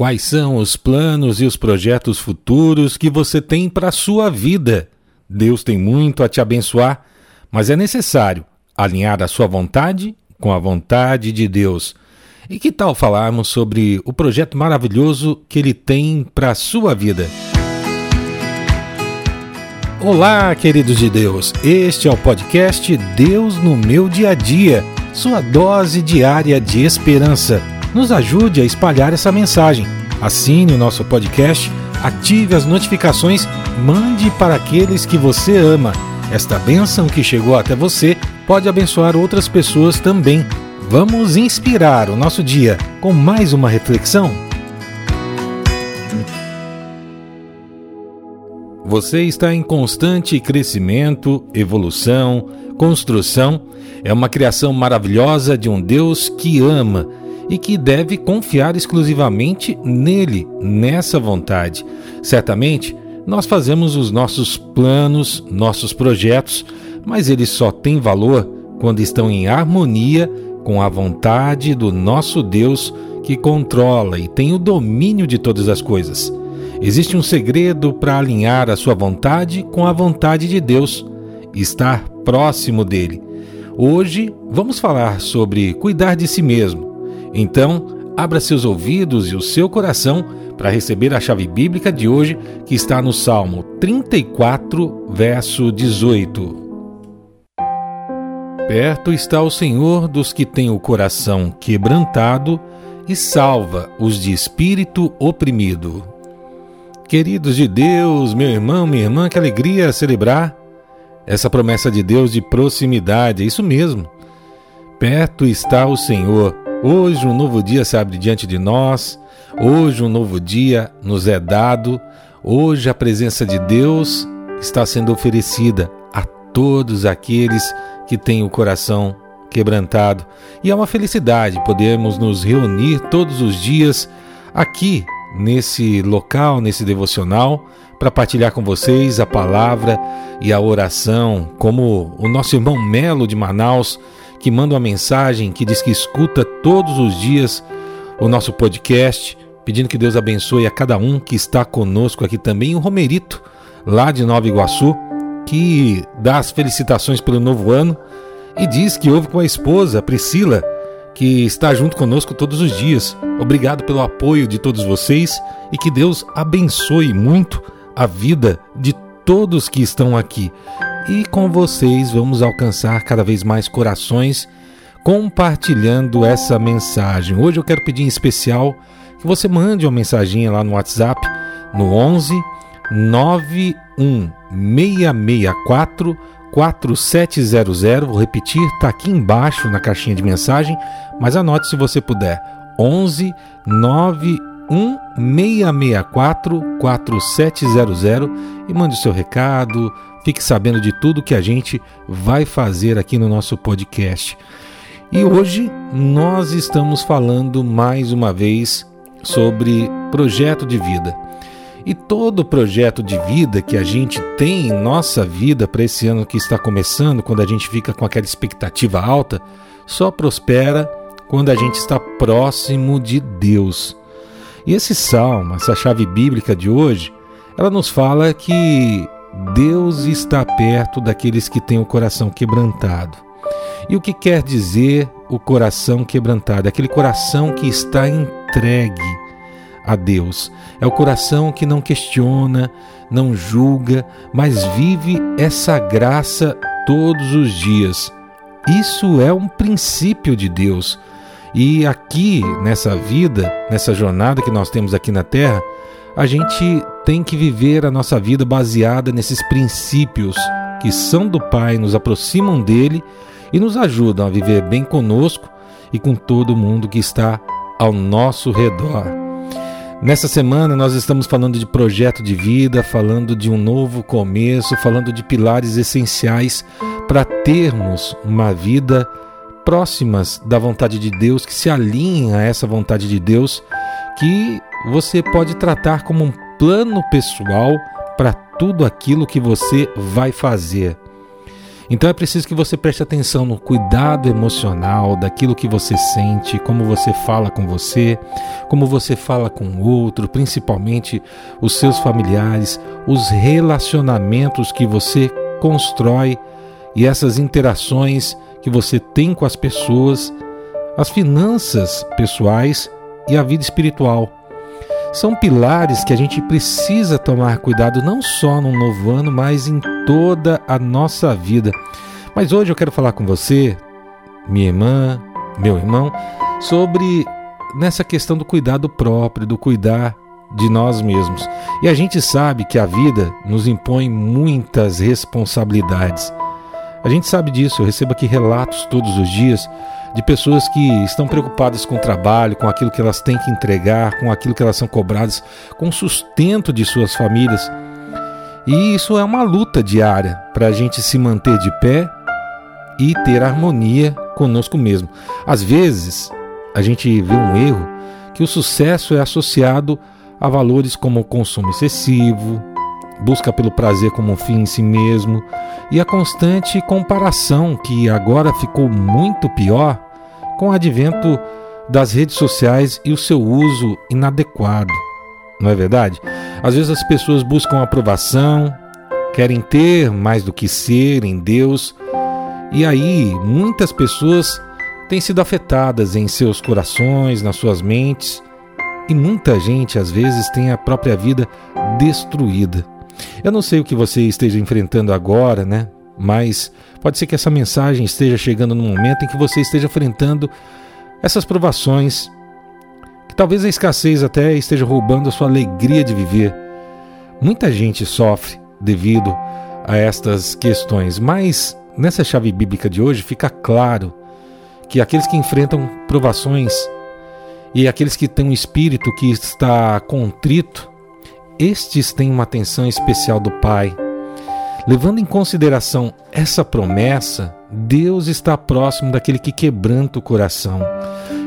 Quais são os planos e os projetos futuros que você tem para a sua vida? Deus tem muito a te abençoar, mas é necessário alinhar a sua vontade com a vontade de Deus. E que tal falarmos sobre o projeto maravilhoso que ele tem para a sua vida? Olá, queridos de Deus. Este é o podcast Deus no meu dia a dia, sua dose diária de esperança. Nos ajude a espalhar essa mensagem. Assine o nosso podcast, ative as notificações, mande para aqueles que você ama. Esta bênção que chegou até você pode abençoar outras pessoas também. Vamos inspirar o nosso dia com mais uma reflexão? Você está em constante crescimento, evolução, construção. É uma criação maravilhosa de um Deus que ama e que deve confiar exclusivamente nele, nessa vontade. Certamente, nós fazemos os nossos planos, nossos projetos, mas eles só têm valor quando estão em harmonia com a vontade do nosso Deus que controla e tem o domínio de todas as coisas. Existe um segredo para alinhar a sua vontade com a vontade de Deus, estar próximo dele. Hoje vamos falar sobre cuidar de si mesmo então, abra seus ouvidos e o seu coração para receber a chave bíblica de hoje, que está no Salmo 34, verso 18. Perto está o Senhor dos que têm o coração quebrantado e salva os de espírito oprimido. Queridos de Deus, meu irmão, minha irmã, que alegria celebrar essa promessa de Deus de proximidade, é isso mesmo. Perto está o Senhor Hoje um novo dia se abre diante de nós, hoje um novo dia nos é dado, hoje a presença de Deus está sendo oferecida a todos aqueles que têm o coração quebrantado. E é uma felicidade podermos nos reunir todos os dias aqui nesse local, nesse devocional, para partilhar com vocês a palavra e a oração, como o nosso irmão Melo de Manaus que manda uma mensagem que diz que escuta todos os dias o nosso podcast, pedindo que Deus abençoe a cada um que está conosco aqui também. O Romerito, lá de Nova Iguaçu, que dá as felicitações pelo novo ano e diz que ouve com a esposa, Priscila, que está junto conosco todos os dias. Obrigado pelo apoio de todos vocês e que Deus abençoe muito a vida de todos que estão aqui e com vocês vamos alcançar cada vez mais corações compartilhando essa mensagem. Hoje eu quero pedir em especial que você mande uma mensaginha lá no WhatsApp no 11 91664 4700. Vou repetir, está aqui embaixo na caixinha de mensagem, mas anote se você puder. 11 91664 4700 e mande o seu recado, Fique sabendo de tudo que a gente vai fazer aqui no nosso podcast. E hoje nós estamos falando mais uma vez sobre projeto de vida. E todo projeto de vida que a gente tem em nossa vida para esse ano que está começando, quando a gente fica com aquela expectativa alta, só prospera quando a gente está próximo de Deus. E esse salmo, essa chave bíblica de hoje, ela nos fala que Deus está perto daqueles que têm o coração quebrantado. E o que quer dizer o coração quebrantado? Aquele coração que está entregue a Deus. É o coração que não questiona, não julga, mas vive essa graça todos os dias. Isso é um princípio de Deus. E aqui, nessa vida, nessa jornada que nós temos aqui na terra, a gente tem que viver a nossa vida baseada nesses princípios que são do Pai, nos aproximam dele e nos ajudam a viver bem conosco e com todo mundo que está ao nosso redor. Nessa semana nós estamos falando de projeto de vida, falando de um novo começo, falando de pilares essenciais para termos uma vida próximas da vontade de Deus, que se alinhem a essa vontade de Deus, que você pode tratar como um plano pessoal para tudo aquilo que você vai fazer. Então é preciso que você preste atenção no cuidado emocional, daquilo que você sente, como você fala com você, como você fala com o outro, principalmente os seus familiares, os relacionamentos que você constrói e essas interações que você tem com as pessoas, as finanças pessoais e a vida espiritual. São pilares que a gente precisa tomar cuidado não só no novo ano, mas em toda a nossa vida. Mas hoje eu quero falar com você, minha irmã, meu irmão, sobre nessa questão do cuidado próprio, do cuidar de nós mesmos. E a gente sabe que a vida nos impõe muitas responsabilidades. A gente sabe disso, eu recebo aqui relatos todos os dias de pessoas que estão preocupadas com o trabalho, com aquilo que elas têm que entregar, com aquilo que elas são cobradas, com o sustento de suas famílias. E isso é uma luta diária para a gente se manter de pé e ter harmonia conosco mesmo. Às vezes, a gente vê um erro que o sucesso é associado a valores como consumo excessivo, busca pelo prazer como um fim em si mesmo e a constante comparação que agora ficou muito pior com o advento das redes sociais e o seu uso inadequado. Não é verdade? Às vezes as pessoas buscam aprovação, querem ter mais do que ser em Deus, e aí muitas pessoas têm sido afetadas em seus corações, nas suas mentes, e muita gente às vezes tem a própria vida destruída. Eu não sei o que você esteja enfrentando agora, né? Mas pode ser que essa mensagem esteja chegando no momento em que você esteja enfrentando essas provações, que talvez a escassez até esteja roubando a sua alegria de viver. Muita gente sofre devido a estas questões, mas nessa chave bíblica de hoje fica claro que aqueles que enfrentam provações e aqueles que têm um espírito que está contrito estes têm uma atenção especial do Pai. Levando em consideração essa promessa, Deus está próximo daquele que quebranta o coração,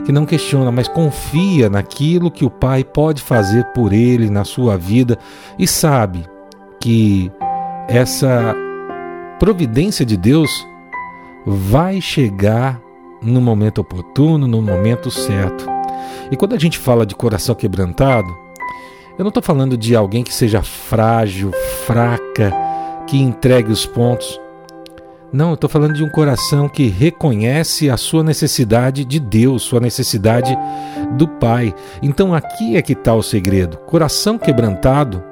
que não questiona, mas confia naquilo que o Pai pode fazer por ele na sua vida e sabe que essa providência de Deus vai chegar no momento oportuno, no momento certo. E quando a gente fala de coração quebrantado, eu não estou falando de alguém que seja frágil, fraca, que entregue os pontos. Não, eu estou falando de um coração que reconhece a sua necessidade de Deus, sua necessidade do Pai. Então aqui é que está o segredo. Coração quebrantado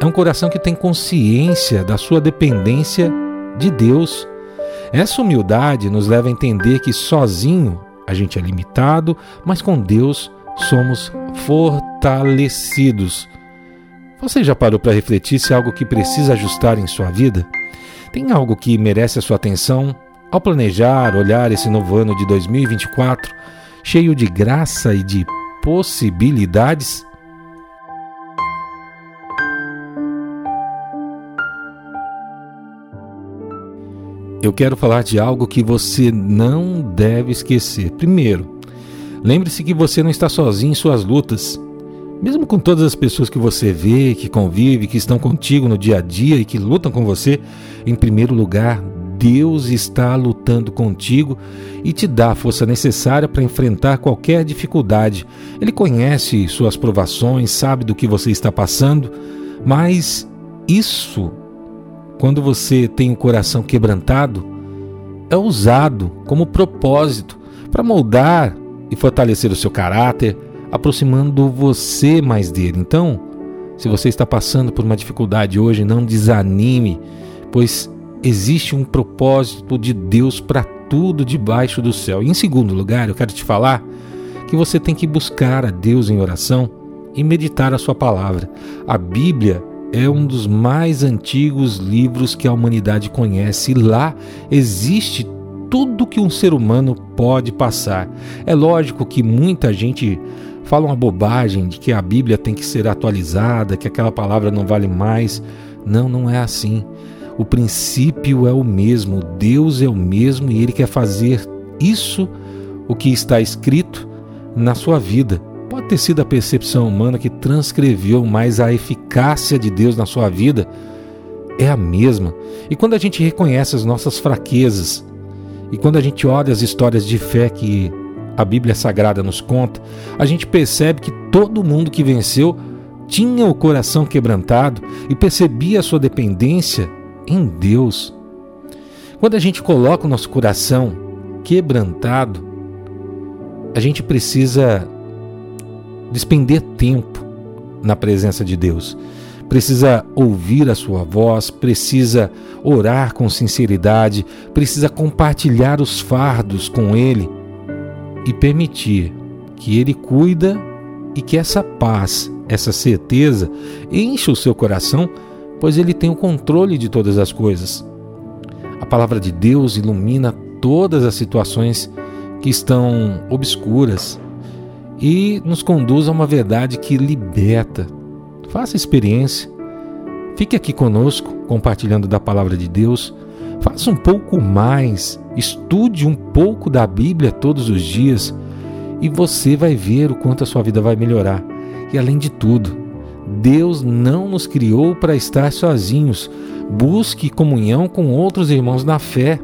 é um coração que tem consciência da sua dependência de Deus. Essa humildade nos leva a entender que sozinho a gente é limitado, mas com Deus somos fortalecidos. Você já parou para refletir se é algo que precisa ajustar em sua vida? Tem algo que merece a sua atenção? Ao planejar, olhar esse novo ano de 2024, cheio de graça e de possibilidades? Eu quero falar de algo que você não deve esquecer. Primeiro, Lembre-se que você não está sozinho em suas lutas. Mesmo com todas as pessoas que você vê, que convive, que estão contigo no dia a dia e que lutam com você, em primeiro lugar, Deus está lutando contigo e te dá a força necessária para enfrentar qualquer dificuldade. Ele conhece suas provações, sabe do que você está passando, mas isso, quando você tem o coração quebrantado, é usado como propósito para moldar e fortalecer o seu caráter, aproximando você mais dele. Então, se você está passando por uma dificuldade hoje, não desanime, pois existe um propósito de Deus para tudo debaixo do céu. E em segundo lugar, eu quero te falar que você tem que buscar a Deus em oração e meditar a sua palavra. A Bíblia é um dos mais antigos livros que a humanidade conhece lá existe tudo que um ser humano pode passar. É lógico que muita gente fala uma bobagem de que a Bíblia tem que ser atualizada, que aquela palavra não vale mais. Não, não é assim. O princípio é o mesmo, Deus é o mesmo e Ele quer fazer isso, o que está escrito, na sua vida. Pode ter sido a percepção humana que transcreveu, mas a eficácia de Deus na sua vida é a mesma. E quando a gente reconhece as nossas fraquezas, e quando a gente olha as histórias de fé que a Bíblia Sagrada nos conta, a gente percebe que todo mundo que venceu tinha o coração quebrantado e percebia a sua dependência em Deus. Quando a gente coloca o nosso coração quebrantado, a gente precisa despender tempo na presença de Deus. Precisa ouvir a sua voz, precisa orar com sinceridade, precisa compartilhar os fardos com Ele e permitir que Ele cuida e que essa paz, essa certeza enche o seu coração, pois Ele tem o controle de todas as coisas. A palavra de Deus ilumina todas as situações que estão obscuras e nos conduz a uma verdade que liberta. Faça experiência. Fique aqui conosco, compartilhando da palavra de Deus. Faça um pouco mais, estude um pouco da Bíblia todos os dias e você vai ver o quanto a sua vida vai melhorar. E além de tudo, Deus não nos criou para estar sozinhos. Busque comunhão com outros irmãos na fé.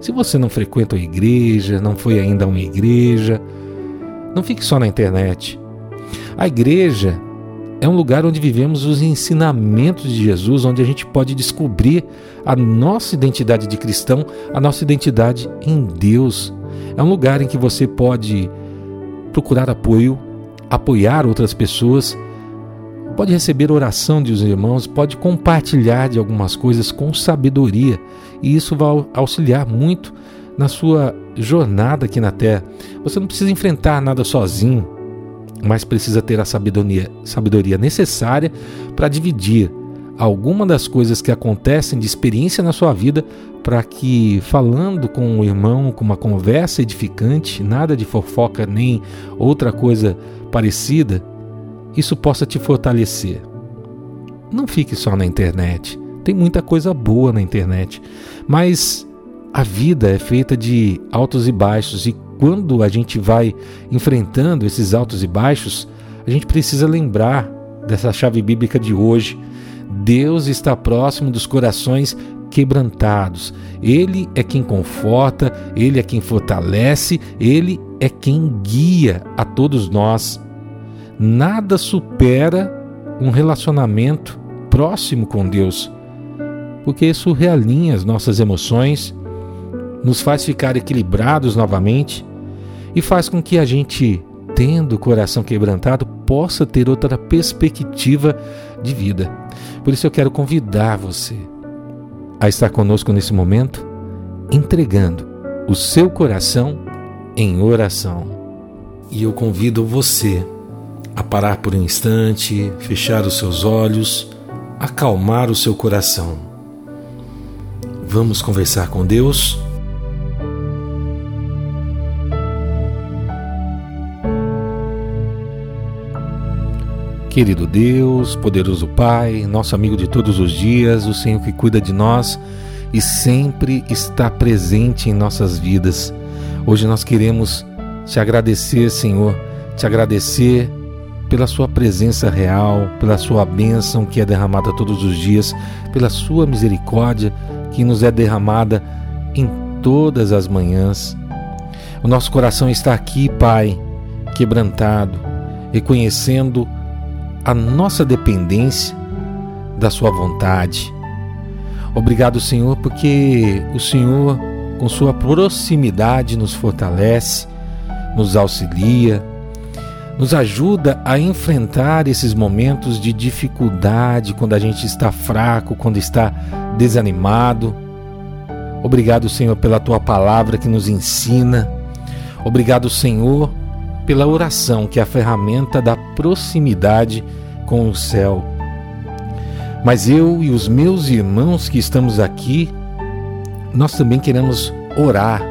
Se você não frequenta a igreja, não foi ainda a uma igreja, não fique só na internet. A igreja é um lugar onde vivemos os ensinamentos de Jesus, onde a gente pode descobrir a nossa identidade de cristão, a nossa identidade em Deus. É um lugar em que você pode procurar apoio, apoiar outras pessoas, pode receber oração dos irmãos, pode compartilhar de algumas coisas com sabedoria, e isso vai auxiliar muito na sua jornada aqui na Terra. Você não precisa enfrentar nada sozinho, mas precisa ter a sabedoria, sabedoria necessária para dividir alguma das coisas que acontecem de experiência na sua vida para que falando com um irmão, com uma conversa edificante, nada de fofoca nem outra coisa parecida, isso possa te fortalecer. Não fique só na internet. Tem muita coisa boa na internet, mas a vida é feita de altos e baixos e quando a gente vai enfrentando esses altos e baixos, a gente precisa lembrar dessa chave bíblica de hoje. Deus está próximo dos corações quebrantados. Ele é quem conforta, ele é quem fortalece, ele é quem guia a todos nós. Nada supera um relacionamento próximo com Deus, porque isso realinha as nossas emoções, nos faz ficar equilibrados novamente e faz com que a gente, tendo o coração quebrantado, possa ter outra perspectiva de vida. Por isso eu quero convidar você a estar conosco nesse momento, entregando o seu coração em oração. E eu convido você a parar por um instante, fechar os seus olhos, acalmar o seu coração. Vamos conversar com Deus? Querido Deus, poderoso Pai, nosso amigo de todos os dias, o Senhor que cuida de nós e sempre está presente em nossas vidas. Hoje nós queremos te agradecer, Senhor, te agradecer pela Sua presença real, pela Sua bênção que é derramada todos os dias, pela Sua misericórdia que nos é derramada em todas as manhãs. O nosso coração está aqui, Pai, quebrantado, reconhecendo a nossa dependência da Sua vontade. Obrigado, Senhor, porque o Senhor, com Sua proximidade, nos fortalece, nos auxilia, nos ajuda a enfrentar esses momentos de dificuldade, quando a gente está fraco, quando está desanimado. Obrigado, Senhor, pela tua palavra que nos ensina. Obrigado, Senhor, pela oração, que é a ferramenta da proximidade com o céu. Mas eu e os meus irmãos que estamos aqui, nós também queremos orar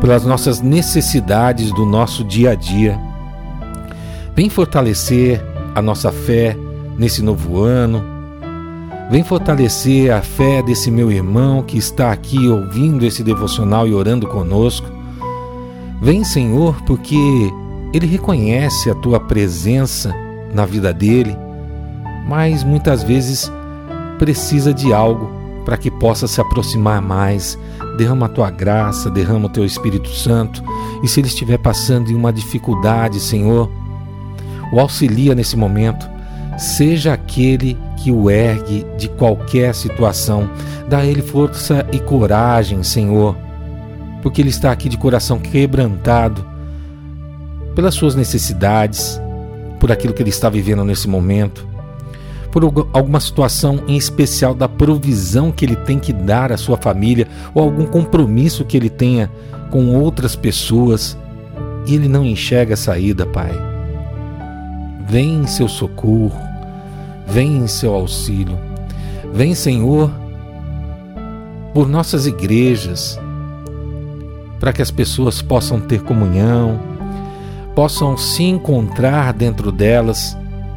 pelas nossas necessidades do nosso dia a dia. Vem fortalecer a nossa fé nesse novo ano. Vem fortalecer a fé desse meu irmão que está aqui ouvindo esse devocional e orando conosco. Vem, Senhor, porque ele reconhece a tua presença na vida dele, mas muitas vezes precisa de algo para que possa se aproximar mais. Derrama a tua graça, derrama o teu Espírito Santo. E se ele estiver passando em uma dificuldade, Senhor, o auxilia nesse momento. Seja aquele que o ergue de qualquer situação. Dá a ele força e coragem, Senhor, porque ele está aqui de coração quebrantado pelas suas necessidades, por aquilo que ele está vivendo nesse momento por alguma situação em especial da provisão que ele tem que dar à sua família ou algum compromisso que ele tenha com outras pessoas e ele não enxerga a saída, Pai. Vem em seu socorro, vem em seu auxílio. Vem, Senhor, por nossas igrejas, para que as pessoas possam ter comunhão, possam se encontrar dentro delas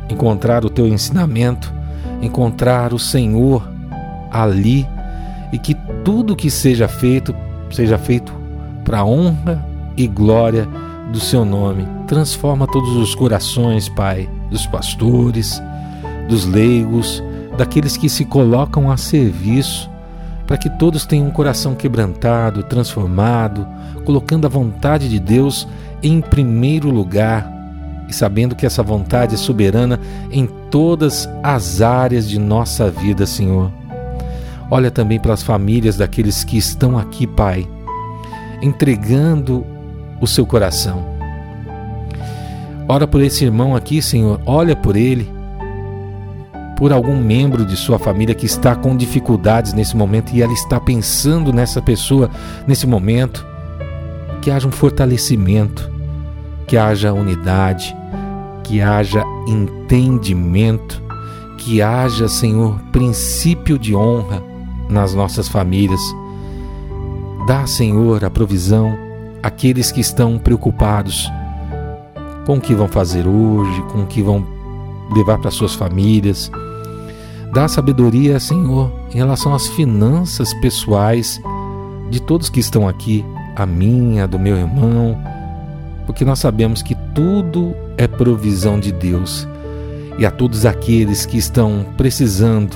encontrar o teu ensinamento, encontrar o Senhor ali e que tudo que seja feito seja feito para honra e glória do seu nome. Transforma todos os corações, Pai, dos pastores, dos leigos, daqueles que se colocam a serviço, para que todos tenham um coração quebrantado, transformado, colocando a vontade de Deus em primeiro lugar e sabendo que essa vontade é soberana em todas as áreas de nossa vida, Senhor. Olha também pelas famílias daqueles que estão aqui, Pai, entregando o seu coração. Ora por esse irmão aqui, Senhor, olha por ele, por algum membro de sua família que está com dificuldades nesse momento e ela está pensando nessa pessoa nesse momento. Que haja um fortalecimento, que haja unidade, que haja entendimento, que haja, Senhor, princípio de honra nas nossas famílias. Dá, Senhor, a provisão àqueles que estão preocupados com o que vão fazer hoje, com o que vão levar para suas famílias. Dá sabedoria, Senhor, em relação às finanças pessoais de todos que estão aqui, a minha, do meu irmão, porque nós sabemos que tudo é provisão de Deus. E a todos aqueles que estão precisando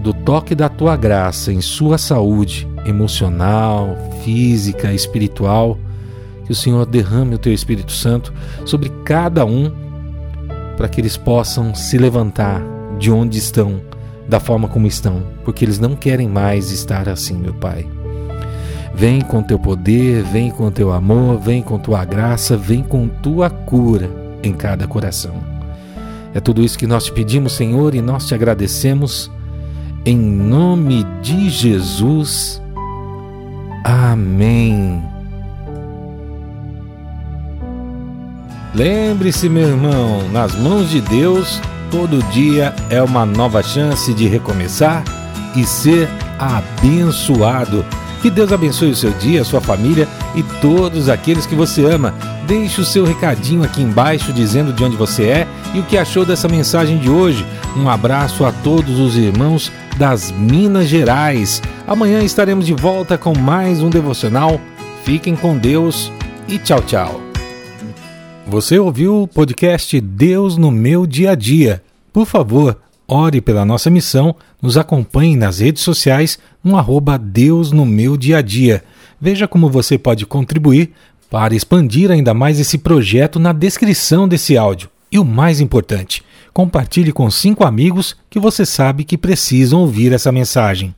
do toque da tua graça em sua saúde emocional, física, espiritual, que o Senhor derrame o teu Espírito Santo sobre cada um, para que eles possam se levantar de onde estão, da forma como estão, porque eles não querem mais estar assim, meu Pai. Vem com teu poder, vem com teu amor, vem com tua graça, vem com tua cura em cada coração. É tudo isso que nós te pedimos, Senhor, e nós te agradecemos. Em nome de Jesus. Amém. Lembre-se, meu irmão, nas mãos de Deus, todo dia é uma nova chance de recomeçar e ser abençoado. Que Deus abençoe o seu dia, a sua família e todos aqueles que você ama. Deixe o seu recadinho aqui embaixo dizendo de onde você é e o que achou dessa mensagem de hoje. Um abraço a todos os irmãos das Minas Gerais. Amanhã estaremos de volta com mais um devocional. Fiquem com Deus e tchau, tchau. Você ouviu o podcast Deus no meu dia a dia? Por favor, ore pela nossa missão, nos acompanhe nas redes sociais no arroba Deus no meu dia a dia. Veja como você pode contribuir para expandir ainda mais esse projeto na descrição desse áudio. E o mais importante, compartilhe com cinco amigos que você sabe que precisam ouvir essa mensagem.